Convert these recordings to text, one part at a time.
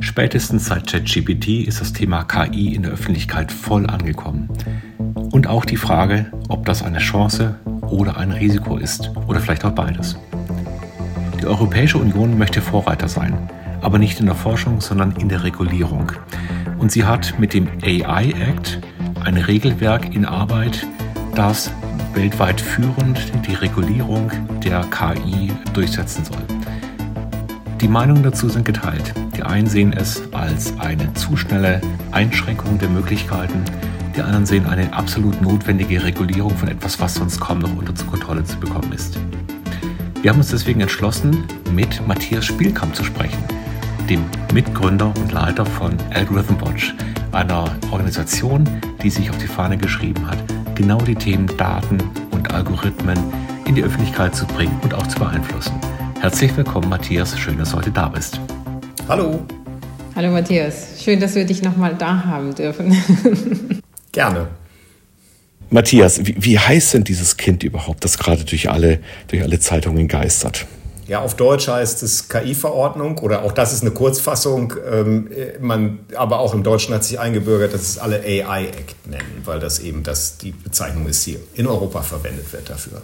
Spätestens seit ChatGPT ist das Thema KI in der Öffentlichkeit voll angekommen. Und auch die Frage, ob das eine Chance oder ein Risiko ist oder vielleicht auch beides. Die Europäische Union möchte Vorreiter sein, aber nicht in der Forschung, sondern in der Regulierung. Und sie hat mit dem AI Act ein Regelwerk in Arbeit, das weltweit führend die Regulierung der KI durchsetzen soll. Die Meinungen dazu sind geteilt. Die einen sehen es als eine zu schnelle Einschränkung der Möglichkeiten, die anderen sehen eine absolut notwendige Regulierung von etwas, was sonst kaum noch unter Kontrolle zu bekommen ist. Wir haben uns deswegen entschlossen, mit Matthias Spielkamp zu sprechen, dem Mitgründer und Leiter von Algorithm Watch, einer Organisation, die sich auf die Fahne geschrieben hat, genau die Themen Daten und Algorithmen in die Öffentlichkeit zu bringen und auch zu beeinflussen. Herzlich willkommen, Matthias. Schön, dass du heute da bist. Hallo. Hallo, Matthias. Schön, dass wir dich nochmal da haben dürfen. Gerne. Matthias, wie, wie heißt denn dieses Kind überhaupt, das gerade durch alle, durch alle Zeitungen geistert? Ja, auf Deutsch heißt es KI-Verordnung oder auch das ist eine Kurzfassung. Ähm, man, aber auch im Deutschen hat sich eingebürgert, dass es alle AI-Act nennen, weil das eben das, die Bezeichnung ist, hier in Europa verwendet wird dafür.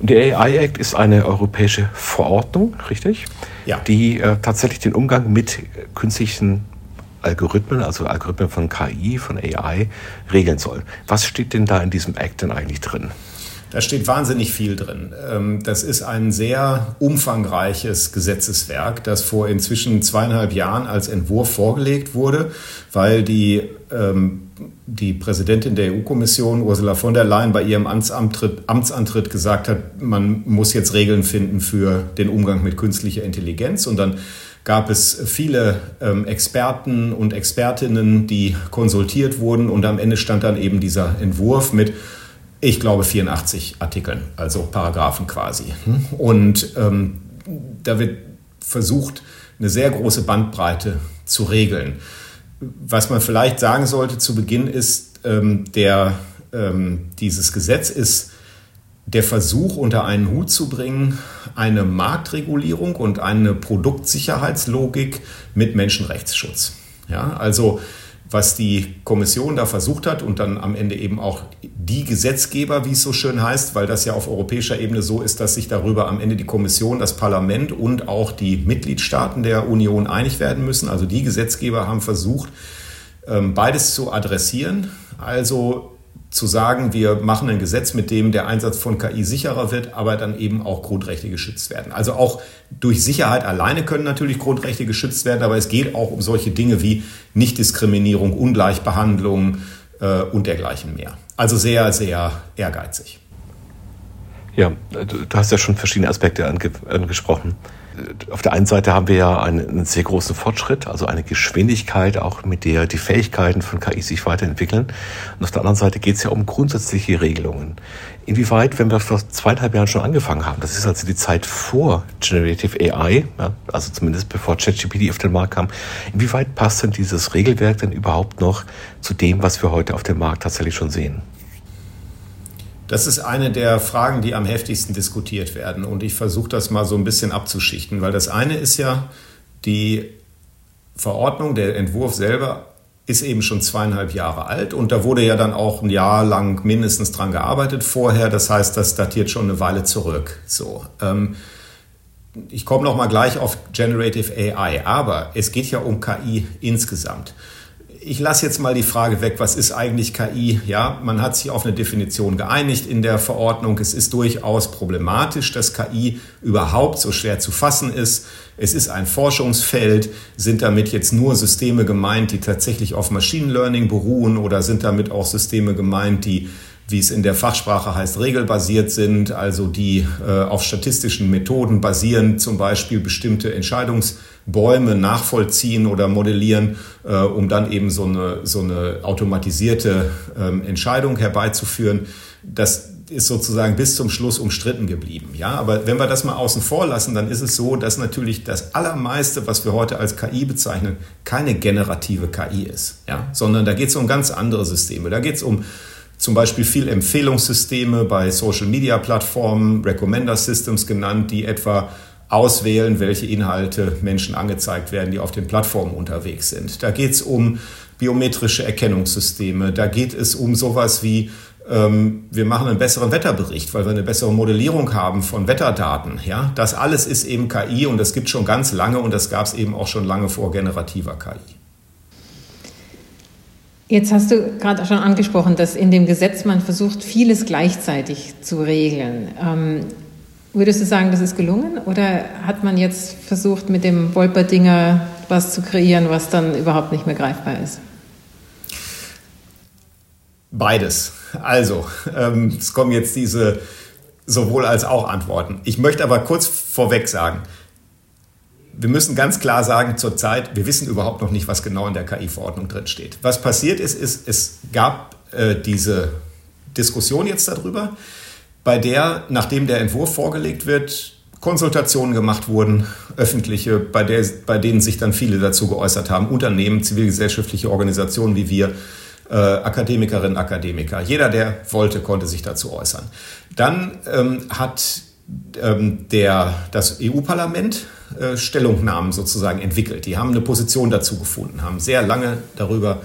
Der AI Act ist eine europäische Verordnung, richtig? Ja. Die äh, tatsächlich den Umgang mit künstlichen Algorithmen, also Algorithmen von KI, von AI, regeln soll. Was steht denn da in diesem Act denn eigentlich drin? Da steht wahnsinnig viel drin. Ähm, das ist ein sehr umfangreiches Gesetzeswerk, das vor inzwischen zweieinhalb Jahren als Entwurf vorgelegt wurde, weil die, ähm, die Präsidentin der EU-Kommission, Ursula von der Leyen, bei ihrem Amtsantritt gesagt hat, man muss jetzt Regeln finden für den Umgang mit künstlicher Intelligenz. Und dann gab es viele ähm, Experten und Expertinnen, die konsultiert wurden. Und am Ende stand dann eben dieser Entwurf mit ich glaube, 84 Artikeln, also Paragraphen quasi. Und ähm, da wird versucht, eine sehr große Bandbreite zu regeln. Was man vielleicht sagen sollte zu Beginn ist, ähm, der, ähm, dieses Gesetz ist der Versuch unter einen Hut zu bringen, eine Marktregulierung und eine Produktsicherheitslogik mit Menschenrechtsschutz. Ja, also was die Kommission da versucht hat und dann am Ende eben auch die Gesetzgeber, wie es so schön heißt, weil das ja auf europäischer Ebene so ist, dass sich darüber am Ende die Kommission, das Parlament und auch die Mitgliedstaaten der Union einig werden müssen. Also die Gesetzgeber haben versucht, ähm, beides zu adressieren. Also zu sagen, wir machen ein Gesetz, mit dem der Einsatz von KI sicherer wird, aber dann eben auch Grundrechte geschützt werden. Also auch durch Sicherheit alleine können natürlich Grundrechte geschützt werden, aber es geht auch um solche Dinge wie Nichtdiskriminierung, Ungleichbehandlung äh, und dergleichen mehr. Also sehr, sehr ehrgeizig. Ja, du, hast ja schon verschiedene Aspekte ange, angesprochen auf der einen Seite haben wir ja einen, sehr großen Fortschritt, also eine Geschwindigkeit, auch mit der die Fähigkeiten von KI sich weiterentwickeln. Und auf der anderen Seite geht es ja um grundsätzliche Regelungen. Inwieweit, wenn wir vor zweieinhalb Jahren schon angefangen haben, das ist also die Zeit vor Generative AI, ja, also zumindest bevor ChatGPT auf den Markt kam, inwieweit passt denn dieses Regelwerk denn überhaupt noch zu dem, was wir heute auf dem Markt tatsächlich schon sehen? Das ist eine der Fragen, die am heftigsten diskutiert werden. Und ich versuche das mal so ein bisschen abzuschichten, weil das eine ist ja, die Verordnung, der Entwurf selber ist eben schon zweieinhalb Jahre alt und da wurde ja dann auch ein Jahr lang mindestens dran gearbeitet vorher. Das heißt, das datiert schon eine Weile zurück. So. Ähm, ich komme noch mal gleich auf Generative AI, aber es geht ja um KI insgesamt ich lasse jetzt mal die Frage weg, was ist eigentlich KI? Ja, man hat sich auf eine Definition geeinigt in der Verordnung. Es ist durchaus problematisch, dass KI überhaupt so schwer zu fassen ist. Es ist ein Forschungsfeld. Sind damit jetzt nur Systeme gemeint, die tatsächlich auf Machine Learning beruhen oder sind damit auch Systeme gemeint, die wie es in der Fachsprache heißt, regelbasiert sind, also die äh, auf statistischen Methoden basieren, zum Beispiel bestimmte Entscheidungs- Bäume nachvollziehen oder modellieren, äh, um dann eben so eine, so eine automatisierte ähm, Entscheidung herbeizuführen. Das ist sozusagen bis zum Schluss umstritten geblieben. Ja, aber wenn wir das mal außen vor lassen, dann ist es so, dass natürlich das allermeiste, was wir heute als KI bezeichnen, keine generative KI ist, ja, sondern da geht es um ganz andere Systeme. Da geht es um zum Beispiel viel Empfehlungssysteme bei Social Media Plattformen, Recommender Systems genannt, die etwa auswählen, welche Inhalte Menschen angezeigt werden, die auf den Plattformen unterwegs sind. Da geht es um biometrische Erkennungssysteme, da geht es um sowas wie ähm, wir machen einen besseren Wetterbericht, weil wir eine bessere Modellierung haben von Wetterdaten. Ja, das alles ist eben KI und das gibt schon ganz lange und das gab es eben auch schon lange vor generativer KI. Jetzt hast du gerade schon angesprochen, dass in dem Gesetz man versucht, vieles gleichzeitig zu regeln. Ähm, würdest du sagen, das ist gelungen oder hat man jetzt versucht, mit dem Wolperdinger was zu kreieren, was dann überhaupt nicht mehr greifbar ist? Beides. Also, ähm, es kommen jetzt diese sowohl als auch Antworten. Ich möchte aber kurz vorweg sagen, wir müssen ganz klar sagen, zurzeit, wir wissen überhaupt noch nicht, was genau in der KI-Verordnung drin steht. Was passiert ist, ist, es gab äh, diese Diskussion jetzt darüber, bei der, nachdem der Entwurf vorgelegt wird, Konsultationen gemacht wurden, öffentliche, bei, der, bei denen sich dann viele dazu geäußert haben, Unternehmen, zivilgesellschaftliche Organisationen wie wir, äh, Akademikerinnen, Akademiker. Jeder, der wollte, konnte sich dazu äußern. Dann ähm, hat ähm, der, das EU-Parlament äh, Stellungnahmen sozusagen entwickelt. Die haben eine Position dazu gefunden, haben sehr lange darüber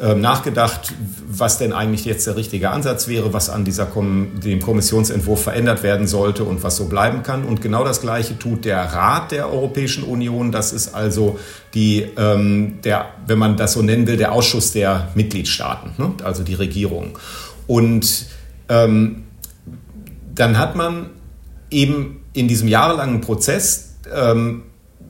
äh, nachgedacht, was denn eigentlich jetzt der richtige Ansatz wäre, was an dieser Kom dem Kommissionsentwurf verändert werden sollte und was so bleiben kann. Und genau das Gleiche tut der Rat der Europäischen Union. Das ist also die, ähm, der, wenn man das so nennen will, der Ausschuss der Mitgliedstaaten, ne? also die Regierung. Und ähm, dann hat man eben in diesem jahrelangen Prozess ähm,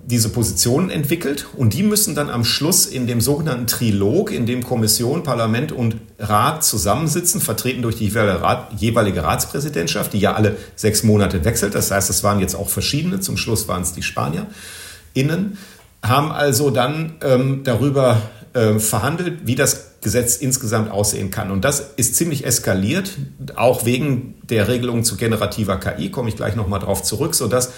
diese Positionen entwickelt und die müssen dann am Schluss in dem sogenannten Trilog, in dem Kommission, Parlament und Rat zusammensitzen, vertreten durch die jeweilige Ratspräsidentschaft, die ja alle sechs Monate wechselt. Das heißt, es waren jetzt auch verschiedene, zum Schluss waren es die Spanier innen, haben also dann ähm, darüber äh, verhandelt, wie das Gesetz insgesamt aussehen kann. Und das ist ziemlich eskaliert, auch wegen der Regelung zu generativer KI, komme ich gleich nochmal drauf zurück, sodass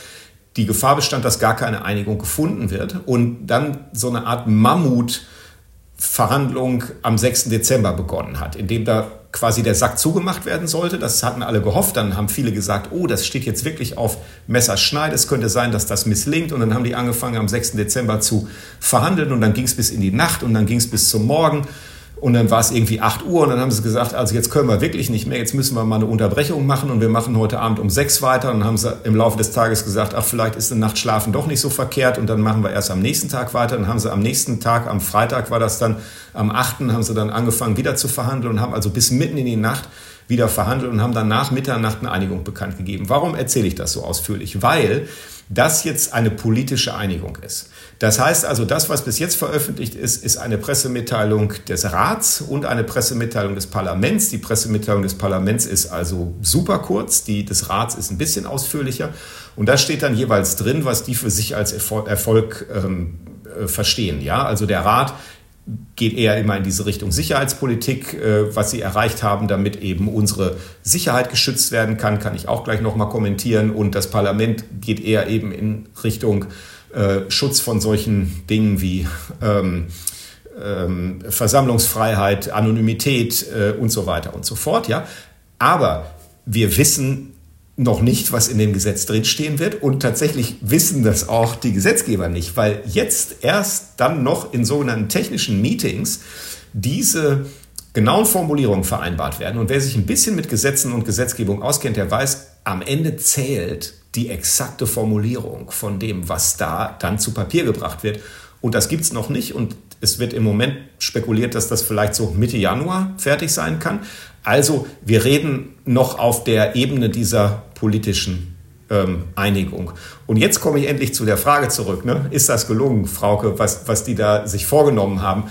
die Gefahr bestand, dass gar keine Einigung gefunden wird und dann so eine Art Mammutverhandlung am 6. Dezember begonnen hat, indem da quasi der Sack zugemacht werden sollte. Das hatten alle gehofft. Dann haben viele gesagt, oh, das steht jetzt wirklich auf Messerschneid. Es könnte sein, dass das misslingt. Und dann haben die angefangen, am 6. Dezember zu verhandeln. Und dann ging es bis in die Nacht und dann ging es bis zum Morgen. Und dann war es irgendwie 8 Uhr und dann haben sie gesagt, also jetzt können wir wirklich nicht mehr, jetzt müssen wir mal eine Unterbrechung machen und wir machen heute Abend um 6 weiter. Und dann haben sie im Laufe des Tages gesagt, ach, vielleicht ist eine Nacht schlafen doch nicht so verkehrt und dann machen wir erst am nächsten Tag weiter. Dann haben sie am nächsten Tag, am Freitag war das dann, am 8. haben sie dann angefangen wieder zu verhandeln und haben also bis mitten in die Nacht wieder verhandelt und haben dann nach Mitternacht eine Einigung bekannt gegeben. Warum erzähle ich das so ausführlich? Weil das jetzt eine politische Einigung ist. Das heißt also, das, was bis jetzt veröffentlicht ist, ist eine Pressemitteilung des Rats und eine Pressemitteilung des Parlaments. Die Pressemitteilung des Parlaments ist also super kurz, die des Rats ist ein bisschen ausführlicher. Und da steht dann jeweils drin, was die für sich als Erfolg, ähm, äh, verstehen. Ja, also der Rat geht eher immer in diese Richtung Sicherheitspolitik, äh, was sie erreicht haben, damit eben unsere Sicherheit geschützt werden kann, kann ich auch gleich nochmal kommentieren. Und das Parlament geht eher eben in Richtung äh, Schutz von solchen Dingen wie ähm, ähm, Versammlungsfreiheit, Anonymität äh, und so weiter und so fort. Ja? Aber wir wissen noch nicht, was in dem Gesetz drinstehen wird. Und tatsächlich wissen das auch die Gesetzgeber nicht, weil jetzt erst dann noch in sogenannten technischen Meetings diese genauen Formulierungen vereinbart werden. Und wer sich ein bisschen mit Gesetzen und Gesetzgebung auskennt, der weiß, am Ende zählt die exakte Formulierung von dem, was da dann zu Papier gebracht wird. Und das gibt es noch nicht. Und es wird im Moment spekuliert, dass das vielleicht so Mitte Januar fertig sein kann. Also wir reden noch auf der Ebene dieser politischen ähm, Einigung. Und jetzt komme ich endlich zu der Frage zurück. Ne? Ist das gelungen, Frauke, was, was die da sich vorgenommen haben?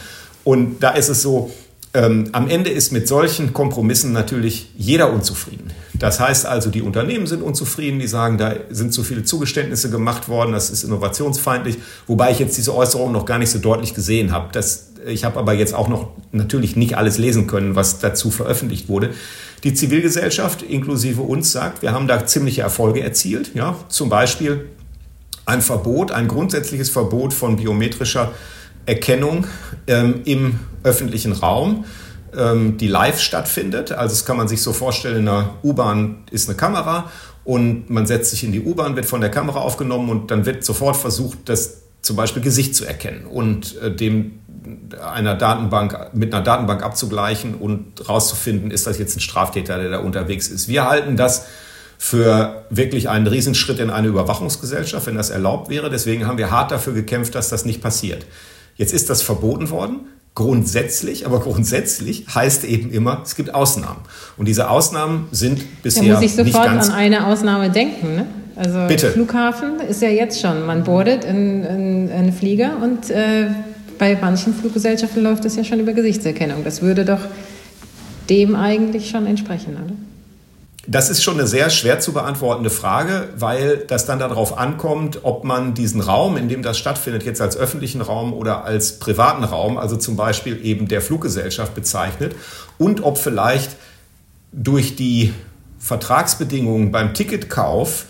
Und da ist es so, ähm, am Ende ist mit solchen Kompromissen natürlich jeder unzufrieden. Das heißt also, die Unternehmen sind unzufrieden, die sagen, da sind zu viele Zugeständnisse gemacht worden, das ist innovationsfeindlich, wobei ich jetzt diese Äußerung noch gar nicht so deutlich gesehen habe. Das, ich habe aber jetzt auch noch natürlich nicht alles lesen können, was dazu veröffentlicht wurde. Die Zivilgesellschaft inklusive uns sagt, wir haben da ziemliche Erfolge erzielt. Ja, zum Beispiel ein Verbot, ein grundsätzliches Verbot von biometrischer Erkennung ähm, im öffentlichen Raum, ähm, die live stattfindet. Also das kann man sich so vorstellen, in der U-Bahn ist eine Kamera und man setzt sich in die U-Bahn, wird von der Kamera aufgenommen und dann wird sofort versucht, das zum Beispiel Gesicht zu erkennen und äh, dem einer Datenbank mit einer Datenbank abzugleichen und rauszufinden, ist das jetzt ein Straftäter, der da unterwegs ist. Wir halten das für wirklich einen Riesenschritt in eine Überwachungsgesellschaft, wenn das erlaubt wäre. Deswegen haben wir hart dafür gekämpft, dass das nicht passiert. Jetzt ist das verboten worden. Grundsätzlich, aber grundsätzlich heißt eben immer, es gibt Ausnahmen. Und diese Ausnahmen sind bisher da muss ich sofort an eine Ausnahme denken. Ne? Also Bitte. Flughafen ist ja jetzt schon, man boardet in, in, in einen Flieger und äh, bei manchen Fluggesellschaften läuft das ja schon über Gesichtserkennung. Das würde doch dem eigentlich schon entsprechen, oder? Das ist schon eine sehr schwer zu beantwortende Frage, weil das dann darauf ankommt, ob man diesen Raum, in dem das stattfindet, jetzt als öffentlichen Raum oder als privaten Raum, also zum Beispiel eben der Fluggesellschaft bezeichnet und ob vielleicht durch die Vertragsbedingungen beim Ticketkauf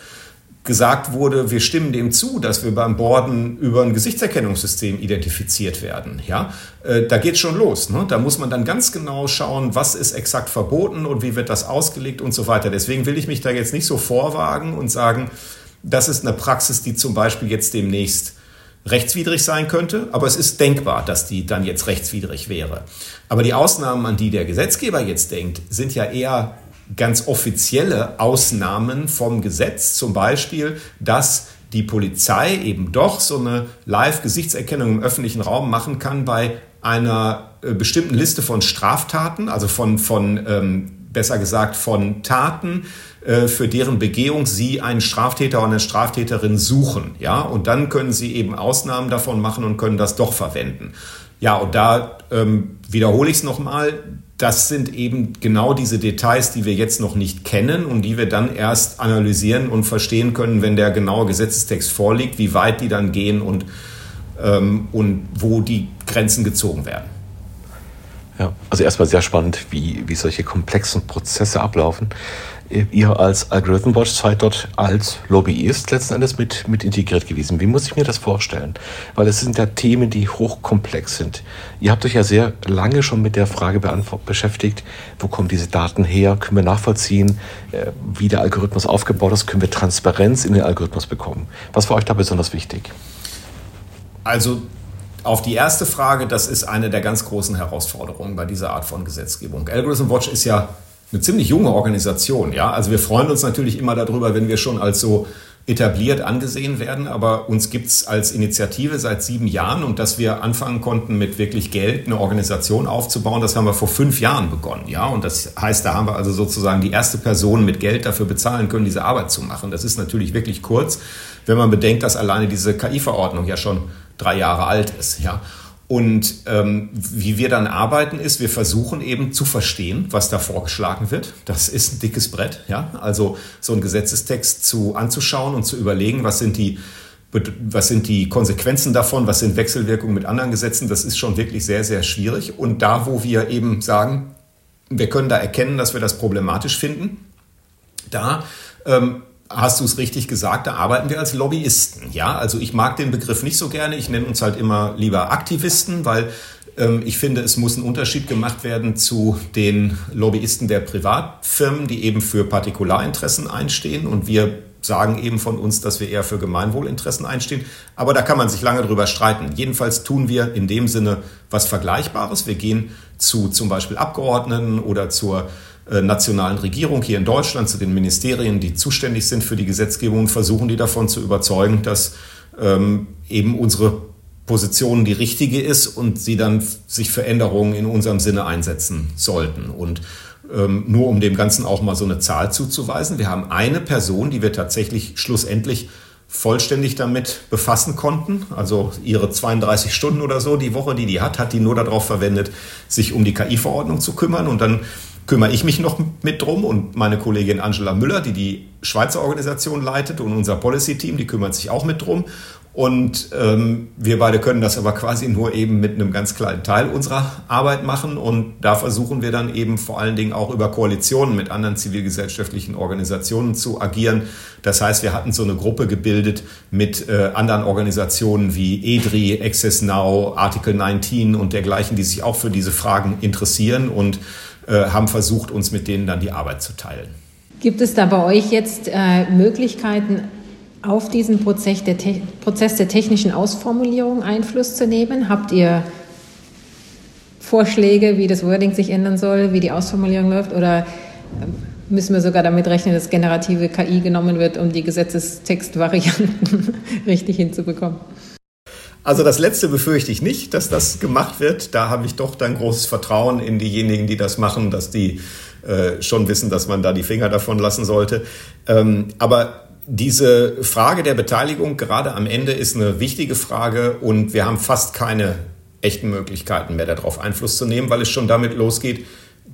gesagt wurde, wir stimmen dem zu, dass wir beim Borden über ein Gesichtserkennungssystem identifiziert werden. Ja, äh, da geht schon los. Ne? Da muss man dann ganz genau schauen, was ist exakt verboten und wie wird das ausgelegt und so weiter. Deswegen will ich mich da jetzt nicht so vorwagen und sagen, das ist eine Praxis, die zum Beispiel jetzt demnächst rechtswidrig sein könnte, aber es ist denkbar, dass die dann jetzt rechtswidrig wäre. Aber die Ausnahmen, an die der Gesetzgeber jetzt denkt, sind ja eher ganz offizielle Ausnahmen vom Gesetz, zum Beispiel, dass die Polizei eben doch so eine Live-Gesichtserkennung im öffentlichen Raum machen kann bei einer äh, bestimmten Liste von Straftaten, also von, von ähm, besser gesagt von Taten, äh, für deren Begehung Sie einen Straftäter oder eine Straftäterin suchen. Ja, und dann können Sie eben Ausnahmen davon machen und können das doch verwenden. Ja, und da ähm, wiederhole ich es nochmal das sind eben genau diese Details, die wir jetzt noch nicht kennen und die wir dann erst analysieren und verstehen können, wenn der genaue Gesetzestext vorliegt, wie weit die dann gehen und, ähm, und wo die Grenzen gezogen werden. Ja, also erstmal sehr spannend, wie, wie solche komplexen Prozesse ablaufen ihr als Algorithm Watch seid dort als Lobbyist letzten Endes mit, mit integriert gewesen. Wie muss ich mir das vorstellen? Weil es sind ja Themen, die hochkomplex sind. Ihr habt euch ja sehr lange schon mit der Frage beschäftigt, wo kommen diese Daten her? Können wir nachvollziehen, äh, wie der Algorithmus aufgebaut ist? Können wir Transparenz in den Algorithmus bekommen? Was war euch da besonders wichtig? Also auf die erste Frage, das ist eine der ganz großen Herausforderungen bei dieser Art von Gesetzgebung. Algorithm Watch ist ja eine ziemlich junge Organisation. Ja, also wir freuen uns natürlich immer darüber, wenn wir schon als so etabliert angesehen werden, aber uns gibt's als Initiative seit sieben Jahren und dass wir anfangen konnten, mit wirklich Geld eine Organisation aufzubauen, das haben wir vor fünf Jahren begonnen. Ja, und das heißt, da haben wir also sozusagen die erste Person mit Geld dafür bezahlen können, diese Arbeit zu machen. Das ist natürlich wirklich kurz, wenn man bedenkt, dass alleine diese KI-Verordnung ja schon drei Jahre alt ist. Ja. Und ähm, wie wir dann arbeiten, ist, wir versuchen eben zu verstehen, was da vorgeschlagen wird. Das ist ein dickes Brett, ja. Also so einen Gesetzestext zu anzuschauen und zu überlegen, was sind die was sind die Konsequenzen davon, was sind Wechselwirkungen mit anderen Gesetzen, das ist schon wirklich sehr, sehr schwierig. Und da, wo wir eben sagen, wir können da erkennen, dass wir das problematisch finden, da ähm, hast du es richtig gesagt, da arbeiten wir als Lobbyisten. Ja, also ich mag den Begriff nicht so gerne. Ich nenne uns halt immer lieber Aktivisten, weil ähm, ich finde, es muss ein Unterschied gemacht werden zu den Lobbyisten der Privatfirmen, die eben für Partikularinteressen einstehen. Und wir sagen eben von uns, dass wir eher für Gemeinwohlinteressen einstehen. Aber da kann man sich lange drüber streiten. Jedenfalls tun wir in dem Sinne was Vergleichbares. Wir gehen zu zum Beispiel Abgeordneten oder zur nationalen Regierung hier in Deutschland, zu den Ministerien, die zuständig sind für die Gesetzgebung und versuchen die davon zu überzeugen, dass ähm, eben unsere Position die richtige ist und sie dann sich für Änderungen in unserem Sinne einsetzen sollten. Und ähm, nur um dem Ganzen auch mal so eine Zahl zuzuweisen, wir haben eine Person, die wir tatsächlich schlussendlich vollständig damit befassen konnten. Also ihre 32 Stunden oder so die Woche, die die hat, hat die nur darauf verwendet, sich um die KI-Verordnung zu kümmern. Und dann kümmere ich mich noch mit drum und meine Kollegin Angela Müller, die die Schweizer Organisation leitet und unser Policy-Team, die kümmert sich auch mit drum. Und ähm, wir beide können das aber quasi nur eben mit einem ganz kleinen Teil unserer Arbeit machen. Und da versuchen wir dann eben vor allen Dingen auch über Koalitionen mit anderen zivilgesellschaftlichen Organisationen zu agieren. Das heißt, wir hatten so eine Gruppe gebildet mit äh, anderen Organisationen wie EDRI, Access Now, Article 19 und dergleichen, die sich auch für diese Fragen interessieren und haben versucht, uns mit denen dann die Arbeit zu teilen. Gibt es da bei euch jetzt äh, Möglichkeiten, auf diesen Prozess der, Prozess der technischen Ausformulierung Einfluss zu nehmen? Habt ihr Vorschläge, wie das Wording sich ändern soll, wie die Ausformulierung läuft? Oder ähm, müssen wir sogar damit rechnen, dass generative KI genommen wird, um die Gesetzestextvarianten richtig hinzubekommen? Also das letzte befürchte ich nicht, dass das gemacht wird. Da habe ich doch dann großes Vertrauen in diejenigen, die das machen, dass die äh, schon wissen, dass man da die Finger davon lassen sollte. Ähm, aber diese Frage der Beteiligung gerade am Ende ist eine wichtige Frage und wir haben fast keine echten Möglichkeiten mehr darauf Einfluss zu nehmen, weil es schon damit losgeht,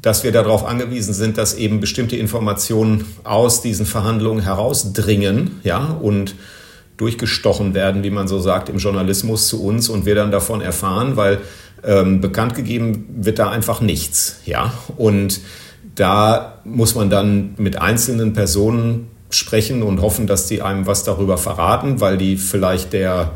dass wir darauf angewiesen sind, dass eben bestimmte Informationen aus diesen Verhandlungen herausdringen, ja, und durchgestochen werden, wie man so sagt, im Journalismus zu uns und wir dann davon erfahren, weil ähm, bekannt gegeben wird da einfach nichts, ja, und da muss man dann mit einzelnen Personen sprechen und hoffen, dass die einem was darüber verraten, weil die vielleicht der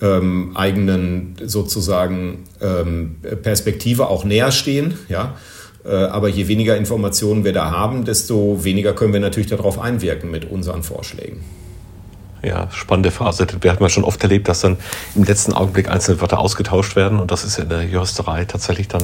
ähm, eigenen sozusagen ähm, Perspektive auch näher stehen. Ja? Äh, aber je weniger Informationen wir da haben, desto weniger können wir natürlich darauf einwirken mit unseren Vorschlägen. Ja, spannende Phase. Wir haben ja schon oft erlebt, dass dann im letzten Augenblick einzelne Wörter ausgetauscht werden und das ist in der Juristerei tatsächlich dann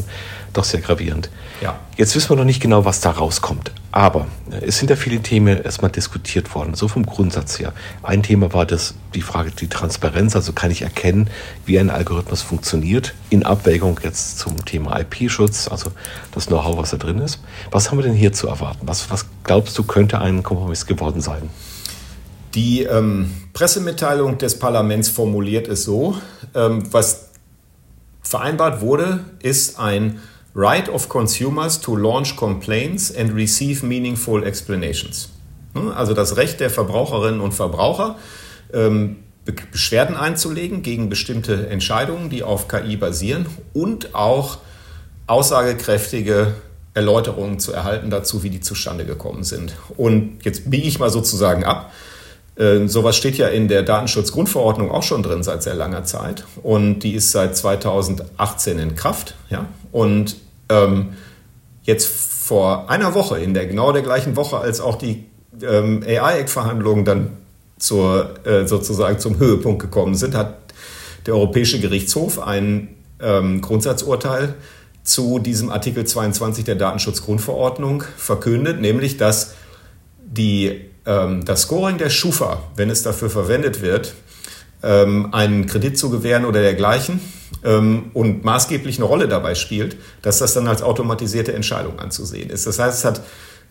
doch sehr gravierend. Ja. Jetzt wissen wir noch nicht genau, was da rauskommt. Aber es sind ja viele Themen erstmal diskutiert worden, so vom Grundsatz her. Ein Thema war das, die Frage, die Transparenz, also kann ich erkennen, wie ein Algorithmus funktioniert, in Abwägung jetzt zum Thema IP-Schutz, also das Know-how, was da drin ist. Was haben wir denn hier zu erwarten? Was, was glaubst du, könnte ein Kompromiss geworden sein? Die ähm, Pressemitteilung des Parlaments formuliert es so, ähm, was vereinbart wurde, ist ein Right of Consumers to launch complaints and receive meaningful explanations. Also das Recht der Verbraucherinnen und Verbraucher, ähm, Beschwerden einzulegen gegen bestimmte Entscheidungen, die auf KI basieren und auch aussagekräftige Erläuterungen zu erhalten dazu, wie die zustande gekommen sind. Und jetzt biege ich mal sozusagen ab. Äh, sowas steht ja in der Datenschutzgrundverordnung auch schon drin seit sehr langer Zeit und die ist seit 2018 in Kraft. Ja? Und ähm, jetzt vor einer Woche, in der genau der gleichen Woche, als auch die ähm, AI-Act-Verhandlungen dann zur, äh, sozusagen zum Höhepunkt gekommen sind, hat der Europäische Gerichtshof ein ähm, Grundsatzurteil zu diesem Artikel 22 der Datenschutzgrundverordnung verkündet, nämlich dass die ähm, das Scoring der Schufa, wenn es dafür verwendet wird, ähm, einen Kredit zu gewähren oder dergleichen ähm, und maßgeblich eine Rolle dabei spielt, dass das dann als automatisierte Entscheidung anzusehen ist. Das heißt, es hat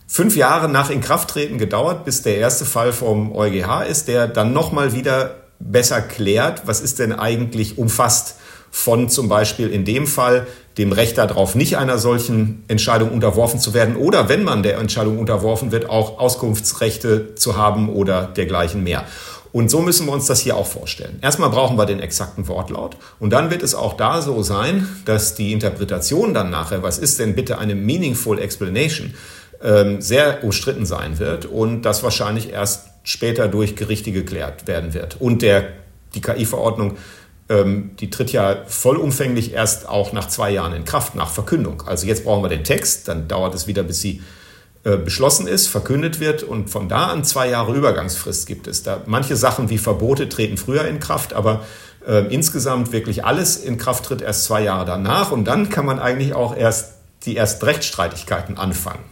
fünf Jahre nach Inkrafttreten gedauert, bis der erste Fall vom EuGH ist, der dann nochmal wieder besser klärt, was ist denn eigentlich umfasst von zum Beispiel in dem Fall dem Recht darauf, nicht einer solchen Entscheidung unterworfen zu werden oder wenn man der Entscheidung unterworfen wird, auch Auskunftsrechte zu haben oder dergleichen mehr. Und so müssen wir uns das hier auch vorstellen. Erstmal brauchen wir den exakten Wortlaut und dann wird es auch da so sein, dass die Interpretation dann nachher, was ist denn bitte eine meaningful explanation, ähm, sehr umstritten sein wird und das wahrscheinlich erst später durch Gerichte geklärt werden wird. Und der, die KI-Verordnung die tritt ja vollumfänglich erst auch nach zwei Jahren in Kraft, nach Verkündung. Also jetzt brauchen wir den Text, dann dauert es wieder, bis sie äh, beschlossen ist, verkündet wird und von da an zwei Jahre Übergangsfrist gibt es. Da manche Sachen wie Verbote treten früher in Kraft, aber äh, insgesamt wirklich alles in Kraft tritt erst zwei Jahre danach und dann kann man eigentlich auch erst die ersten Rechtsstreitigkeiten anfangen.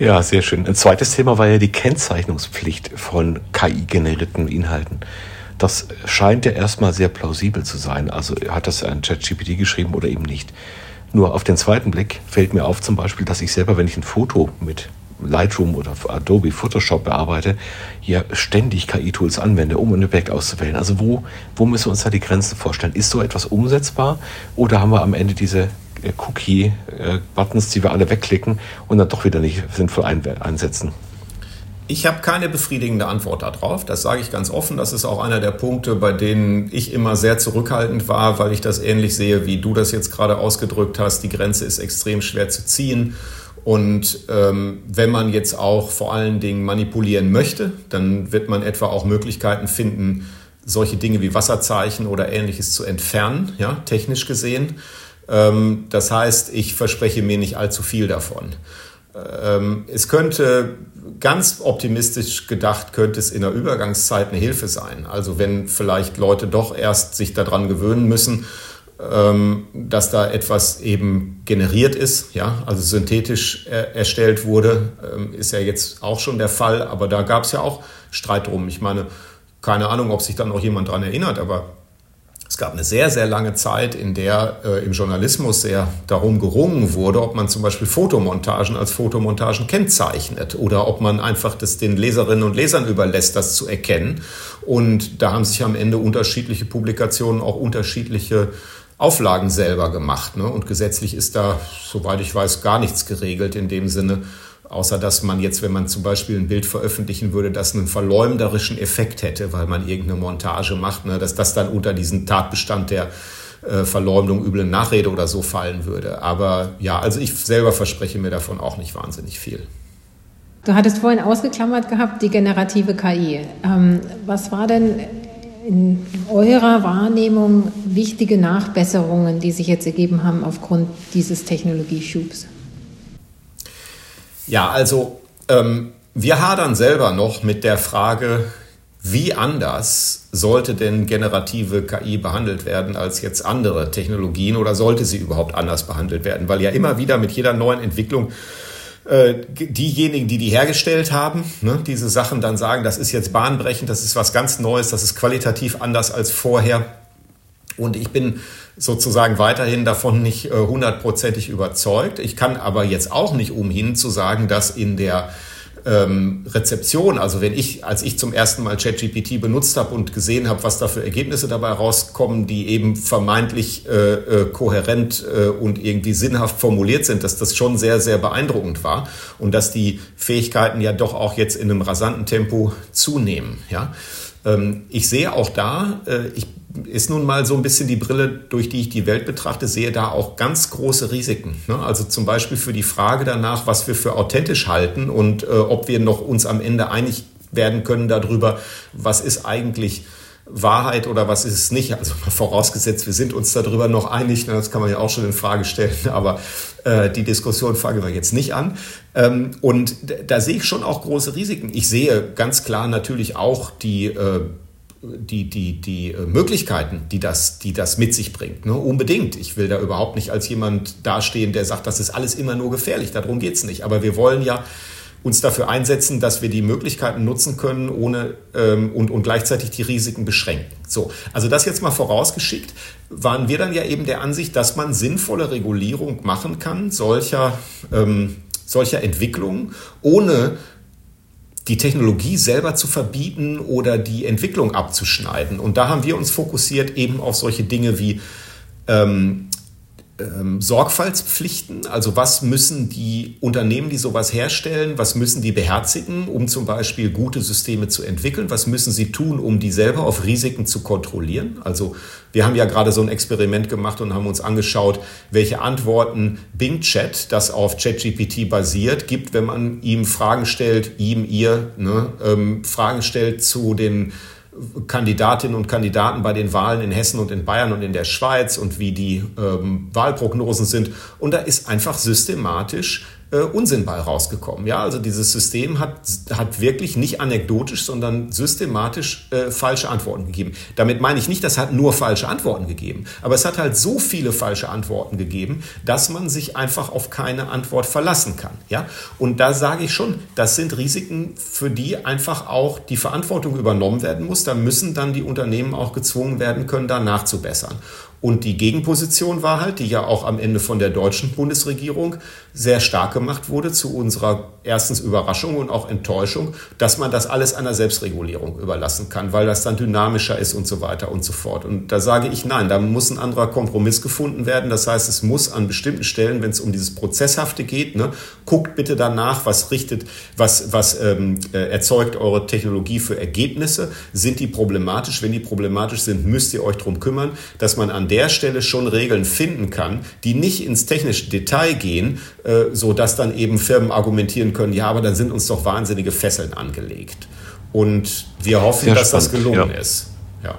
Ja, sehr schön. Ein zweites Thema war ja die Kennzeichnungspflicht von KI-generierten Inhalten. Das scheint ja erstmal sehr plausibel zu sein. Also hat das ein ChatGPT geschrieben oder eben nicht. Nur auf den zweiten Blick fällt mir auf zum Beispiel, dass ich selber, wenn ich ein Foto mit Lightroom oder Adobe Photoshop bearbeite, hier ständig KI-Tools anwende, um ein Objekt auszuwählen. Also wo, wo müssen wir uns da die Grenzen vorstellen? Ist so etwas umsetzbar oder haben wir am Ende diese äh, Cookie-Buttons, die wir alle wegklicken und dann doch wieder nicht sinnvoll einsetzen? Ich habe keine befriedigende Antwort darauf. Das sage ich ganz offen. Das ist auch einer der Punkte, bei denen ich immer sehr zurückhaltend war, weil ich das ähnlich sehe, wie du das jetzt gerade ausgedrückt hast. Die Grenze ist extrem schwer zu ziehen. Und ähm, wenn man jetzt auch vor allen Dingen manipulieren möchte, dann wird man etwa auch Möglichkeiten finden, solche Dinge wie Wasserzeichen oder ähnliches zu entfernen, ja, technisch gesehen. Ähm, das heißt, ich verspreche mir nicht allzu viel davon. Ähm, es könnte ganz optimistisch gedacht, könnte es in der Übergangszeit eine Hilfe sein. Also wenn vielleicht Leute doch erst sich daran gewöhnen müssen, ähm, dass da etwas eben generiert ist, ja, also synthetisch erstellt wurde, ähm, ist ja jetzt auch schon der Fall, aber da gab es ja auch Streit drum. Ich meine, keine Ahnung, ob sich dann noch jemand daran erinnert, aber gab eine sehr, sehr lange Zeit, in der äh, im Journalismus sehr darum gerungen wurde, ob man zum Beispiel Fotomontagen als Fotomontagen kennzeichnet oder ob man einfach das den Leserinnen und Lesern überlässt, das zu erkennen. Und da haben sich am Ende unterschiedliche Publikationen auch unterschiedliche Auflagen selber gemacht. Ne? Und gesetzlich ist da, soweit ich weiß, gar nichts geregelt in dem Sinne, Außer dass man jetzt, wenn man zum Beispiel ein Bild veröffentlichen würde, das einen verleumderischen Effekt hätte, weil man irgendeine Montage macht, ne, dass das dann unter diesen Tatbestand der äh, Verleumdung, üble Nachrede oder so fallen würde. Aber ja, also ich selber verspreche mir davon auch nicht wahnsinnig viel. Du hattest vorhin ausgeklammert gehabt, die generative KI. Ähm, was war denn in eurer Wahrnehmung wichtige Nachbesserungen, die sich jetzt ergeben haben aufgrund dieses Technologieschubs? Ja, also ähm, wir hadern selber noch mit der Frage, wie anders sollte denn generative KI behandelt werden als jetzt andere Technologien oder sollte sie überhaupt anders behandelt werden? Weil ja immer wieder mit jeder neuen Entwicklung äh, diejenigen, die die hergestellt haben, ne, diese Sachen dann sagen, das ist jetzt bahnbrechend, das ist was ganz Neues, das ist qualitativ anders als vorher. Und ich bin sozusagen weiterhin davon nicht äh, hundertprozentig überzeugt. Ich kann aber jetzt auch nicht umhin zu sagen, dass in der ähm, Rezeption, also wenn ich, als ich zum ersten Mal ChatGPT benutzt habe und gesehen habe, was da für Ergebnisse dabei rauskommen, die eben vermeintlich äh, äh, kohärent äh, und irgendwie sinnhaft formuliert sind, dass das schon sehr, sehr beeindruckend war und dass die Fähigkeiten ja doch auch jetzt in einem rasanten Tempo zunehmen. Ja, ähm, ich sehe auch da, äh, ich ist nun mal so ein bisschen die Brille, durch die ich die Welt betrachte, sehe da auch ganz große Risiken. Ne? Also zum Beispiel für die Frage danach, was wir für authentisch halten und äh, ob wir noch uns am Ende einig werden können darüber, was ist eigentlich Wahrheit oder was ist es nicht. Also vorausgesetzt, wir sind uns darüber noch einig, ne? das kann man ja auch schon in Frage stellen, aber äh, die Diskussion fangen wir jetzt nicht an. Ähm, und da sehe ich schon auch große Risiken. Ich sehe ganz klar natürlich auch die äh, die, die, die äh, Möglichkeiten, die das, die das mit sich bringt. Ne? Unbedingt. Ich will da überhaupt nicht als jemand dastehen, der sagt, das ist alles immer nur gefährlich. Darum geht's nicht. Aber wir wollen ja uns dafür einsetzen, dass wir die Möglichkeiten nutzen können ohne ähm, und, und gleichzeitig die Risiken beschränken. So, also das jetzt mal vorausgeschickt, waren wir dann ja eben der Ansicht, dass man sinnvolle Regulierung machen kann, solcher, ähm, solcher Entwicklungen, ohne die Technologie selber zu verbieten oder die Entwicklung abzuschneiden. Und da haben wir uns fokussiert eben auf solche Dinge wie ähm, ähm, Sorgfaltspflichten, also was müssen die Unternehmen, die sowas herstellen, was müssen die beherzigen, um zum Beispiel gute Systeme zu entwickeln, was müssen sie tun, um die selber auf Risiken zu kontrollieren. Also wir haben ja gerade so ein Experiment gemacht und haben uns angeschaut, welche Antworten Bing Chat, das auf ChatGPT basiert, gibt, wenn man ihm Fragen stellt, ihm, ihr, ne, ähm, Fragen stellt zu den Kandidatinnen und Kandidaten bei den Wahlen in Hessen und in Bayern und in der Schweiz und wie die ähm, Wahlprognosen sind. Und da ist einfach systematisch äh, Unsinn bei rausgekommen. Ja, also dieses System hat, hat wirklich nicht anekdotisch, sondern systematisch äh, falsche Antworten gegeben. Damit meine ich nicht, das hat nur falsche Antworten gegeben, aber es hat halt so viele falsche Antworten gegeben, dass man sich einfach auf keine Antwort verlassen kann. Ja, und da sage ich schon, das sind Risiken, für die einfach auch die Verantwortung übernommen werden muss. Da müssen dann die Unternehmen auch gezwungen werden können, da nachzubessern. Und die Gegenposition war halt, die ja auch am Ende von der deutschen Bundesregierung sehr stark gemacht wurde, zu unserer erstens Überraschung und auch Enttäuschung, dass man das alles einer Selbstregulierung überlassen kann, weil das dann dynamischer ist und so weiter und so fort. Und da sage ich nein, da muss ein anderer Kompromiss gefunden werden. Das heißt, es muss an bestimmten Stellen, wenn es um dieses Prozesshafte geht, ne, guckt bitte danach, was richtet, was, was ähm, äh, erzeugt eure Technologie für Ergebnisse. Sind die problematisch? Wenn die problematisch sind, müsst ihr euch darum kümmern, dass man an der Stelle schon Regeln finden kann, die nicht ins technische Detail gehen, äh, so dass dann eben Firmen argumentieren können, ja, aber dann sind uns doch wahnsinnige Fesseln angelegt. Und wir hoffen, Sehr dass spannend, das gelungen ja. ist. Ja.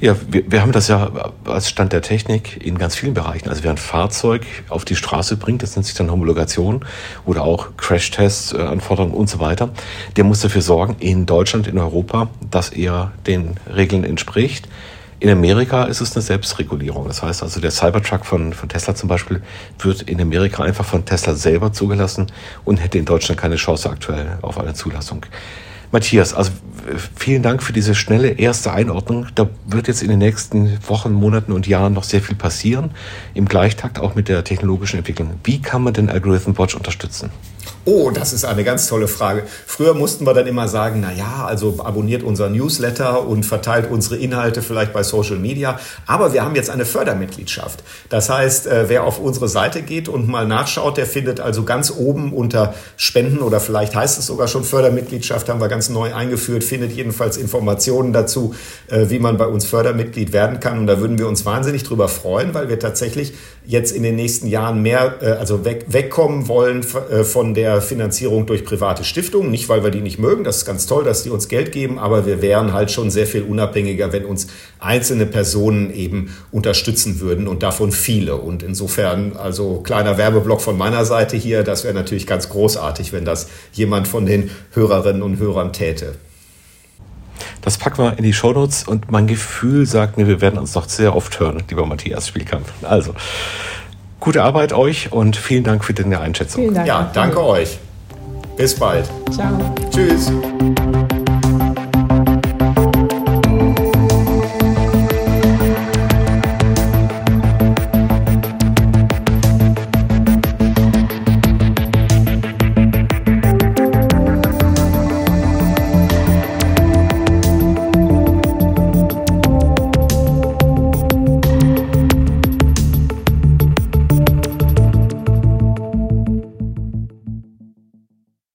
Ja, wir, wir haben das ja als Stand der Technik in ganz vielen Bereichen. Also wer ein Fahrzeug auf die Straße bringt, das nennt sich dann Homologation oder auch Crashtests, äh, Anforderungen und so weiter, der muss dafür sorgen, in Deutschland, in Europa, dass er den Regeln entspricht. In Amerika ist es eine Selbstregulierung. Das heißt also, der Cybertruck von, von Tesla zum Beispiel wird in Amerika einfach von Tesla selber zugelassen und hätte in Deutschland keine Chance aktuell auf eine Zulassung. Matthias, also vielen Dank für diese schnelle erste Einordnung. Da wird jetzt in den nächsten Wochen, Monaten und Jahren noch sehr viel passieren, im Gleichtakt auch mit der technologischen Entwicklung. Wie kann man den Algorithm Watch unterstützen? Oh, das ist eine ganz tolle Frage. Früher mussten wir dann immer sagen, na ja, also abonniert unser Newsletter und verteilt unsere Inhalte vielleicht bei Social Media. Aber wir haben jetzt eine Fördermitgliedschaft. Das heißt, äh, wer auf unsere Seite geht und mal nachschaut, der findet also ganz oben unter Spenden oder vielleicht heißt es sogar schon Fördermitgliedschaft, haben wir ganz neu eingeführt, findet jedenfalls Informationen dazu, äh, wie man bei uns Fördermitglied werden kann. Und da würden wir uns wahnsinnig drüber freuen, weil wir tatsächlich jetzt in den nächsten Jahren mehr, äh, also weg, wegkommen wollen von der Finanzierung durch private Stiftungen. Nicht, weil wir die nicht mögen, das ist ganz toll, dass die uns Geld geben, aber wir wären halt schon sehr viel unabhängiger, wenn uns einzelne Personen eben unterstützen würden und davon viele. Und insofern, also kleiner Werbeblock von meiner Seite hier, das wäre natürlich ganz großartig, wenn das jemand von den Hörerinnen und Hörern täte. Das packen wir in die Shownotes und mein Gefühl sagt mir, wir werden uns noch sehr oft hören, lieber Matthias Spielkampf. Also, Gute Arbeit euch und vielen Dank für deine Einschätzung. Vielen Dank. Ja, danke euch. Bis bald. Ciao. Tschüss.